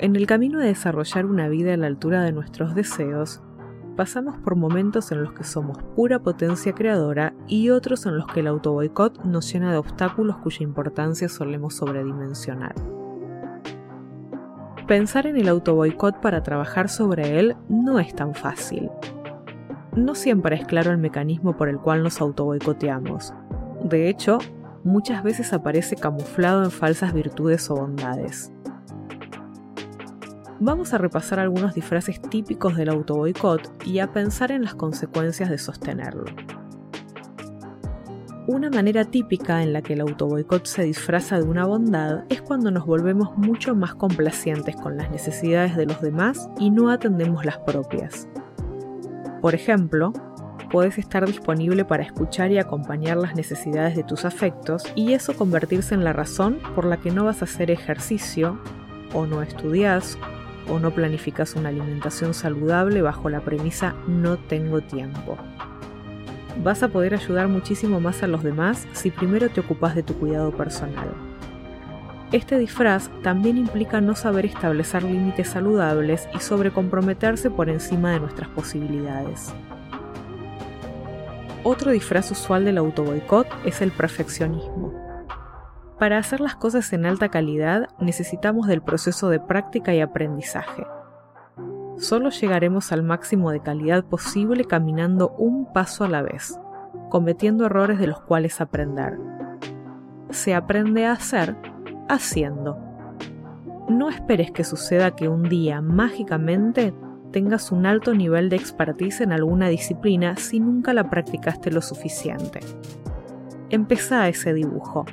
En el camino de desarrollar una vida a la altura de nuestros deseos, pasamos por momentos en los que somos pura potencia creadora y otros en los que el autoboicot nos llena de obstáculos cuya importancia solemos sobredimensionar. Pensar en el autoboicot para trabajar sobre él no es tan fácil. No siempre es claro el mecanismo por el cual nos autoboicoteamos. De hecho, muchas veces aparece camuflado en falsas virtudes o bondades. Vamos a repasar algunos disfraces típicos del autoboicot y a pensar en las consecuencias de sostenerlo. Una manera típica en la que el autoboicot se disfraza de una bondad es cuando nos volvemos mucho más complacientes con las necesidades de los demás y no atendemos las propias. Por ejemplo, puedes estar disponible para escuchar y acompañar las necesidades de tus afectos y eso convertirse en la razón por la que no vas a hacer ejercicio, o no estudias, o no planificas una alimentación saludable bajo la premisa no tengo tiempo. Vas a poder ayudar muchísimo más a los demás si primero te ocupas de tu cuidado personal. Este disfraz también implica no saber establecer límites saludables y sobrecomprometerse por encima de nuestras posibilidades. Otro disfraz usual del autoboicot es el perfeccionismo. Para hacer las cosas en alta calidad necesitamos del proceso de práctica y aprendizaje. Solo llegaremos al máximo de calidad posible caminando un paso a la vez, cometiendo errores de los cuales aprender. Se aprende a hacer haciendo. No esperes que suceda que un día mágicamente tengas un alto nivel de expertise en alguna disciplina si nunca la practicaste lo suficiente. Empezá ese dibujo,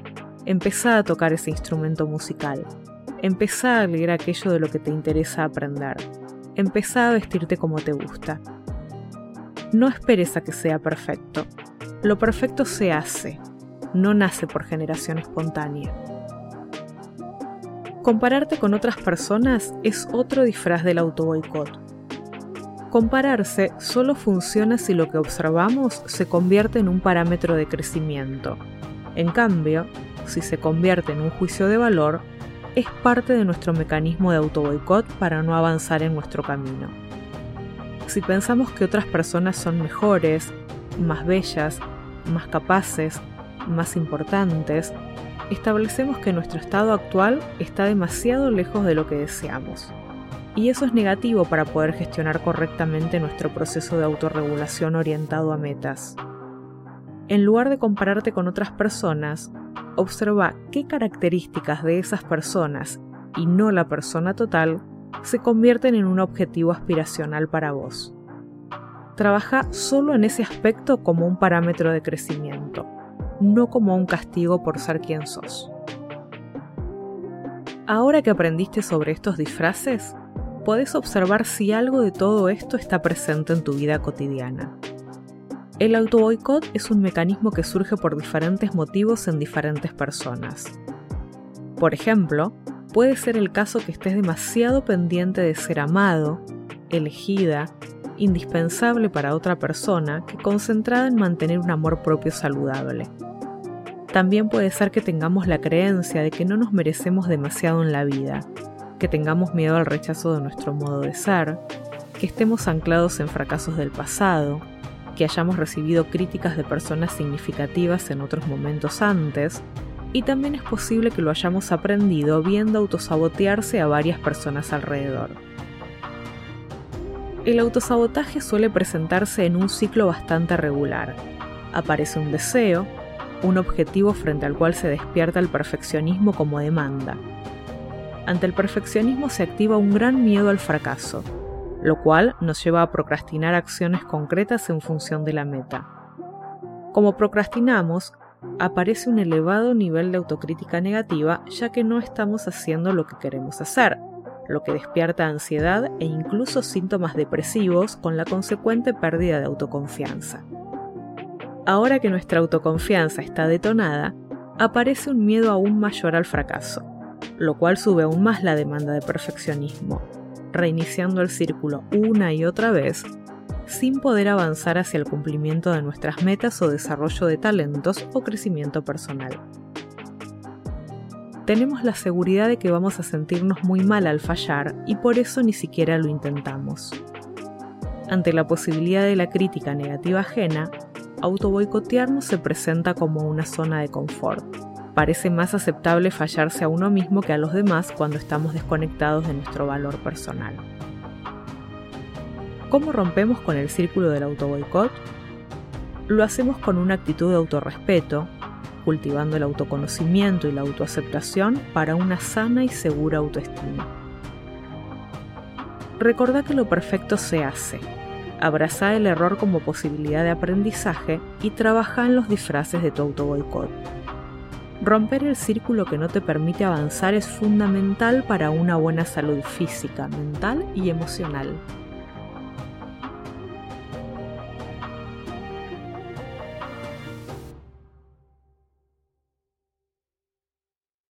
empezá a tocar ese instrumento musical, empezá a leer aquello de lo que te interesa aprender, empezá a vestirte como te gusta. No esperes a que sea perfecto. Lo perfecto se hace, no nace por generación espontánea. Compararte con otras personas es otro disfraz del autoboicot Compararse solo funciona si lo que observamos se convierte en un parámetro de crecimiento. En cambio, si se convierte en un juicio de valor, es parte de nuestro mecanismo de autoboicot para no avanzar en nuestro camino. Si pensamos que otras personas son mejores, más bellas, más capaces, más importantes, establecemos que nuestro estado actual está demasiado lejos de lo que deseamos y eso es negativo para poder gestionar correctamente nuestro proceso de autorregulación orientado a metas. En lugar de compararte con otras personas, observa qué características de esas personas y no la persona total se convierten en un objetivo aspiracional para vos. Trabaja solo en ese aspecto como un parámetro de crecimiento, no como un castigo por ser quien sos. Ahora que aprendiste sobre estos disfraces, podés observar si algo de todo esto está presente en tu vida cotidiana. El autoboicot es un mecanismo que surge por diferentes motivos en diferentes personas. Por ejemplo, puede ser el caso que estés demasiado pendiente de ser amado, elegida, indispensable para otra persona que concentrada en mantener un amor propio saludable. También puede ser que tengamos la creencia de que no nos merecemos demasiado en la vida que tengamos miedo al rechazo de nuestro modo de ser, que estemos anclados en fracasos del pasado, que hayamos recibido críticas de personas significativas en otros momentos antes, y también es posible que lo hayamos aprendido viendo autosabotearse a varias personas alrededor. El autosabotaje suele presentarse en un ciclo bastante regular. Aparece un deseo, un objetivo frente al cual se despierta el perfeccionismo como demanda, ante el perfeccionismo se activa un gran miedo al fracaso, lo cual nos lleva a procrastinar acciones concretas en función de la meta. Como procrastinamos, aparece un elevado nivel de autocrítica negativa ya que no estamos haciendo lo que queremos hacer, lo que despierta ansiedad e incluso síntomas depresivos con la consecuente pérdida de autoconfianza. Ahora que nuestra autoconfianza está detonada, aparece un miedo aún mayor al fracaso lo cual sube aún más la demanda de perfeccionismo, reiniciando el círculo una y otra vez sin poder avanzar hacia el cumplimiento de nuestras metas o desarrollo de talentos o crecimiento personal. tenemos la seguridad de que vamos a sentirnos muy mal al fallar y por eso ni siquiera lo intentamos. Ante la posibilidad de la crítica negativa ajena, autoboicotearnos se presenta como una zona de confort. Parece más aceptable fallarse a uno mismo que a los demás cuando estamos desconectados de nuestro valor personal. ¿Cómo rompemos con el círculo del autoboicot? Lo hacemos con una actitud de autorrespeto, cultivando el autoconocimiento y la autoaceptación para una sana y segura autoestima. Recordá que lo perfecto se hace. Abrazá el error como posibilidad de aprendizaje y trabajá en los disfraces de tu autoboicot. Romper el círculo que no te permite avanzar es fundamental para una buena salud física, mental y emocional.